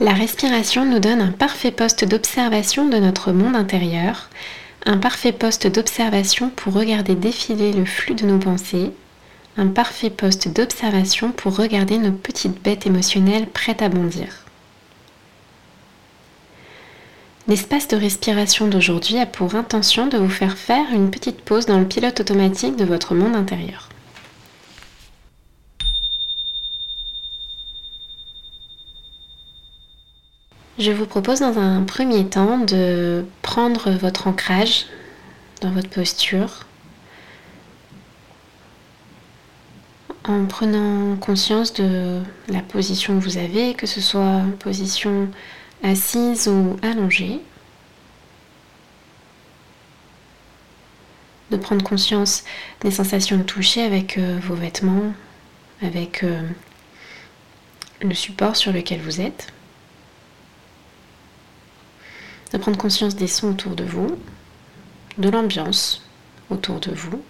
La respiration nous donne un parfait poste d'observation de notre monde intérieur, un parfait poste d'observation pour regarder défiler le flux de nos pensées, un parfait poste d'observation pour regarder nos petites bêtes émotionnelles prêtes à bondir. L'espace de respiration d'aujourd'hui a pour intention de vous faire faire une petite pause dans le pilote automatique de votre monde intérieur. Je vous propose dans un premier temps de prendre votre ancrage dans votre posture en prenant conscience de la position que vous avez, que ce soit position assise ou allongée. De prendre conscience des sensations de toucher avec euh, vos vêtements, avec euh, le support sur lequel vous êtes. De prendre conscience des sons autour de vous, de l'ambiance autour de vous.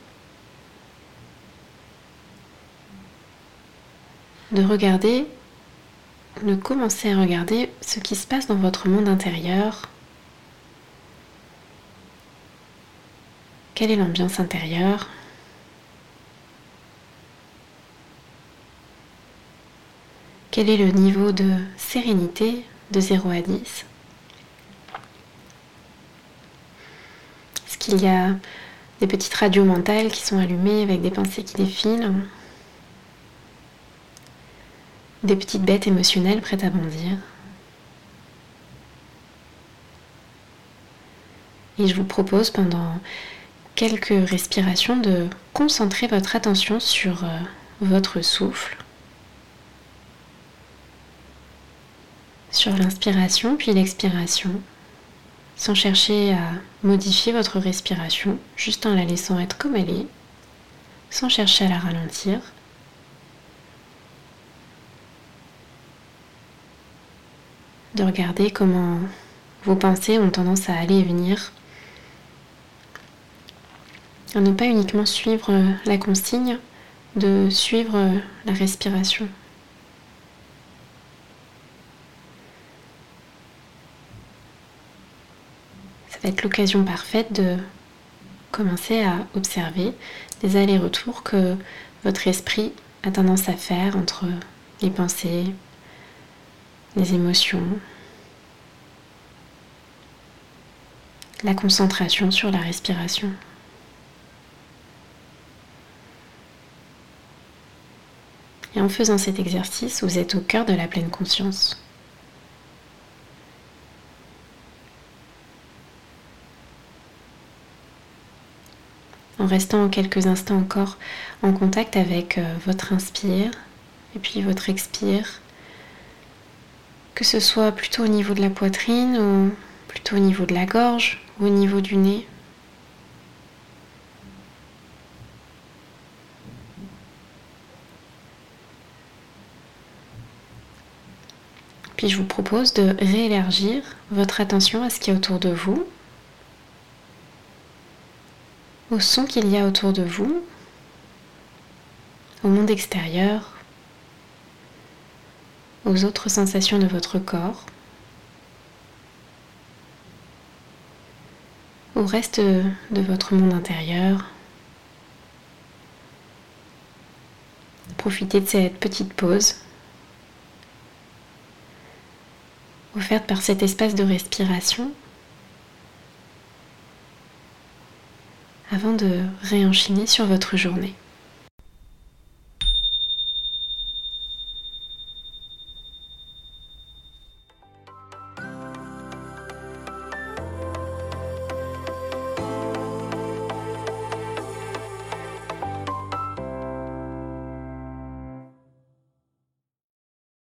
De regarder de commencer à regarder ce qui se passe dans votre monde intérieur. Quelle est l'ambiance intérieure? Quel est le niveau de sérénité de 0 à 10 qu'il y a des petites radios mentales qui sont allumées avec des pensées qui défilent. Des petites bêtes émotionnelles prêtes à bondir. Et je vous propose pendant quelques respirations de concentrer votre attention sur euh, votre souffle, sur l'inspiration puis l'expiration, sans chercher à modifier votre respiration, juste en la laissant être comme elle est, sans chercher à la ralentir. de regarder comment vos pensées ont tendance à aller et venir, à ne pas uniquement suivre la consigne de suivre la respiration. Va être l'occasion parfaite de commencer à observer les allers-retours que votre esprit a tendance à faire entre les pensées, les émotions, la concentration sur la respiration. Et en faisant cet exercice, vous êtes au cœur de la pleine conscience. En restant quelques instants encore en contact avec euh, votre inspire et puis votre expire, que ce soit plutôt au niveau de la poitrine ou plutôt au niveau de la gorge ou au niveau du nez. Puis je vous propose de réélargir votre attention à ce qui est autour de vous, au son qu'il y a autour de vous, au monde extérieur, aux autres sensations de votre corps, au reste de votre monde intérieur. Profitez de cette petite pause offerte par cet espace de respiration avant de réenchaîner sur votre journée.